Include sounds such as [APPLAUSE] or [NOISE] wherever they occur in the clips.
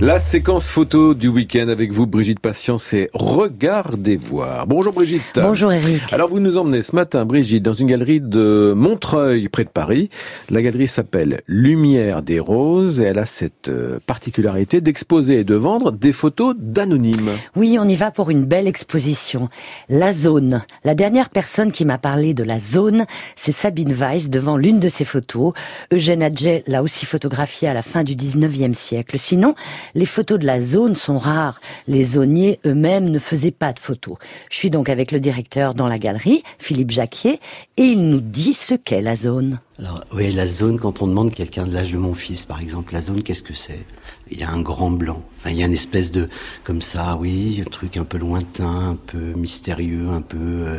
La séquence photo du week-end avec vous, Brigitte Patience, et Regardez voir. Bonjour Brigitte. Bonjour Eric. Alors vous nous emmenez ce matin, Brigitte, dans une galerie de Montreuil, près de Paris. La galerie s'appelle Lumière des Roses et elle a cette euh, particularité d'exposer et de vendre des photos d'anonymes. Oui, on y va pour une belle exposition. La zone. La dernière personne qui m'a parlé de la zone, c'est Sabine Weiss devant l'une de ses photos. Eugène Adjet l'a aussi photographiée à la fin du 19e siècle. Sinon, les photos de la zone sont rares. Les zoniers eux-mêmes ne faisaient pas de photos. Je suis donc avec le directeur dans la galerie, Philippe Jacquier, et il nous dit ce qu'est la zone. Alors, oui, la zone, quand on demande quelqu'un de l'âge de mon fils, par exemple, la zone, qu'est-ce que c'est? Il y a un grand blanc. Enfin, il y a une espèce de, comme ça, oui, un truc un peu lointain, un peu mystérieux, un peu euh,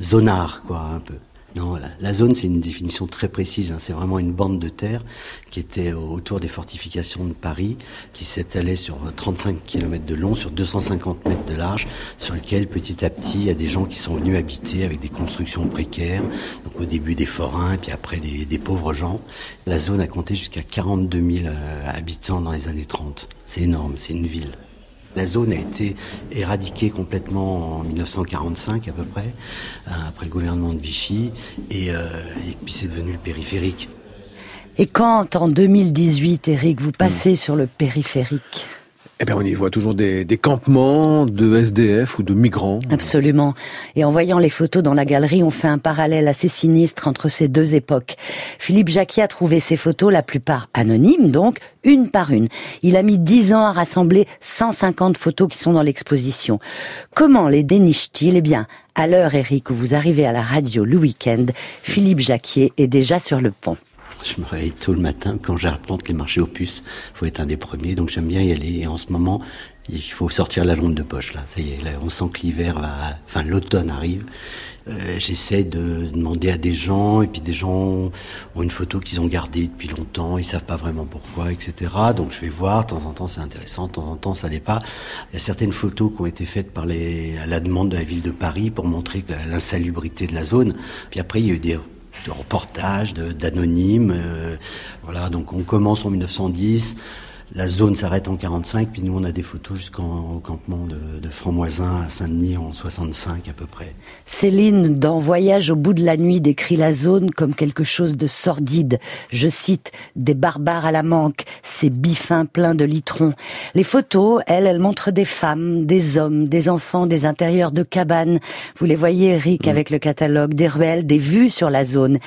zonard, quoi, un peu. La, zone, c'est une définition très précise. Hein. C'est vraiment une bande de terre qui était autour des fortifications de Paris, qui s'étalait sur 35 km de long, sur 250 mètres de large, sur lequel petit à petit, il y a des gens qui sont venus habiter avec des constructions précaires. Donc au début des forains, et puis après des, des pauvres gens. La zone a compté jusqu'à 42 000 euh, habitants dans les années 30. C'est énorme, c'est une ville. La zone a été éradiquée complètement en 1945 à peu près, euh, après le gouvernement de Vichy, euh, et, puis c'est devenu le périphérique. Et quand en 2018, Eric, vous passez sur le périphérique? Eh bien, on y voit toujours des, des, campements de SDF ou de migrants. Absolument. Et en voyant les photos dans la galerie, on fait un parallèle assez sinistre entre ces deux époques. Philippe Jacquier a trouvé ces photos, la plupart anonymes, donc, une par une. Il a mis dix ans à rassembler 150 photos qui sont dans l'exposition. Comment les déniche-t-il? Eh bien, à l'heure, Eric, où vous arrivez à la radio le week-end, Philippe Jacquier est déjà sur le pont. Je me réveille tôt le matin. Quand j'arpente les marchés aux puces, il faut être un des premiers. Donc j'aime bien y aller. Et en ce moment, il faut sortir la lampe de poche. Là, ça y est, on sent que l'hiver va, enfin l'automne arrive. Euh, J'essaie de demander à des gens, et puis des gens ont une photo qu'ils ont gardée depuis longtemps, ils savent pas vraiment pourquoi, etc. Donc je vais voir, de temps en temps c'est intéressant, de temps en temps ça l'est pas. Il y a certaines photos qui ont été faites par les, à la demande de la ville de Paris pour montrer l'insalubrité de la zone. Puis après il y a eu des de reportages, d'anonymes. Euh, voilà, donc on commence en 1910. La zone s'arrête en 45, puis nous on a des photos jusqu'au campement de, de Franmoisin à Saint-Denis en 65 à peu près. Céline, dans Voyage au bout de la nuit, décrit la zone comme quelque chose de sordide. Je cite, des barbares à la manque, ces bifins pleins de litrons. Les photos, elles, elles montrent des femmes, des hommes, des enfants, des intérieurs de cabanes. Vous les voyez, Eric, avec le catalogue, des ruelles, des vues sur la zone.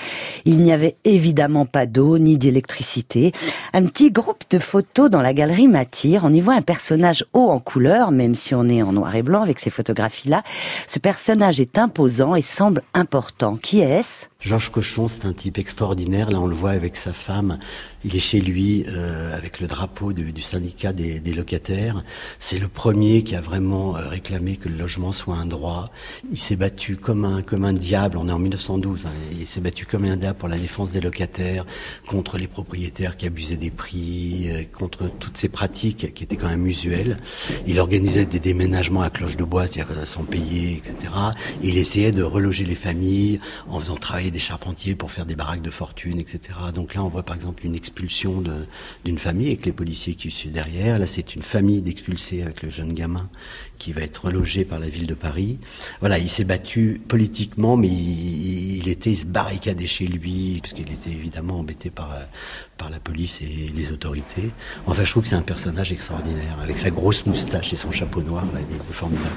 Il n'y avait évidemment pas d'eau ni d'électricité. Un petit groupe de photos dans la galerie m'attire. On y voit un personnage haut en couleur, même si on est en noir et blanc avec ces photographies-là. Ce personnage est imposant et semble important. Qui est-ce? Georges Cochon, c'est un type extraordinaire. Là, on le voit avec sa femme. Il est chez lui euh, avec le drapeau du, syndicat des, locataires. C'est le premier qui a vraiment euh, réclamé que le logement soit un droit. Il s'est battu comme un comme un diable. On est en 1912. Hein, il s'est battu comme un diable pour la défense des locataires, contre les propriétaires qui abusaient des prix, euh, contre toutes ces pratiques qui étaient quand même usuelles. Il organisait des déménagements à cloche de bois, c'est-à-dire sans payer, etc. Il essayait de reloger les familles en faisant travailler des charpentiers pour faire des baraques de fortune, etc. Donc là, on voit par exemple une expulsion d'une famille avec les policiers qui sont derrière. Là, c'est une famille d'expulsés avec le jeune gamin qui va être relogé par la ville de Paris. Voilà, il s'est battu politiquement, mais il, était, il se barricadait chez lui, parce qu'il était évidemment embêté par, par la police et les autorités. Enfin, je trouve que c'est un personnage extraordinaire, avec sa grosse moustache et son chapeau noir, là, il est formidable.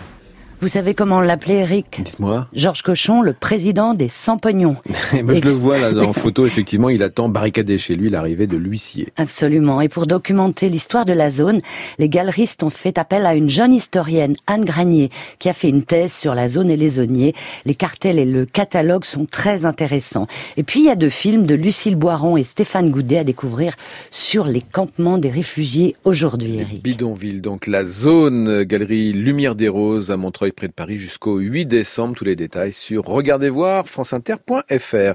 Vous savez comment l'appelait, Eric Dites-moi. Georges Cochon, le président des sans-pognons. Moi, [LAUGHS] je le vois là [LAUGHS] en photo, effectivement, il attend barricadé chez lui l'arrivée de l'huissier. Absolument. Et pour documenter l'histoire de la zone, les galeristes ont fait appel à une jeune historienne, Anne Granier, qui a fait une thèse sur la zone et les zoniers. Les cartels et le catalogue sont très intéressants. Et puis, il y a deux films de Lucille Boiron et Stéphane Goudet à découvrir sur les campements des réfugiés aujourd'hui, Eric. Bidonville, donc la zone, galerie Lumière des Roses à Près de Paris jusqu'au 8 décembre. Tous les détails sur regardez voir franceinter.fr.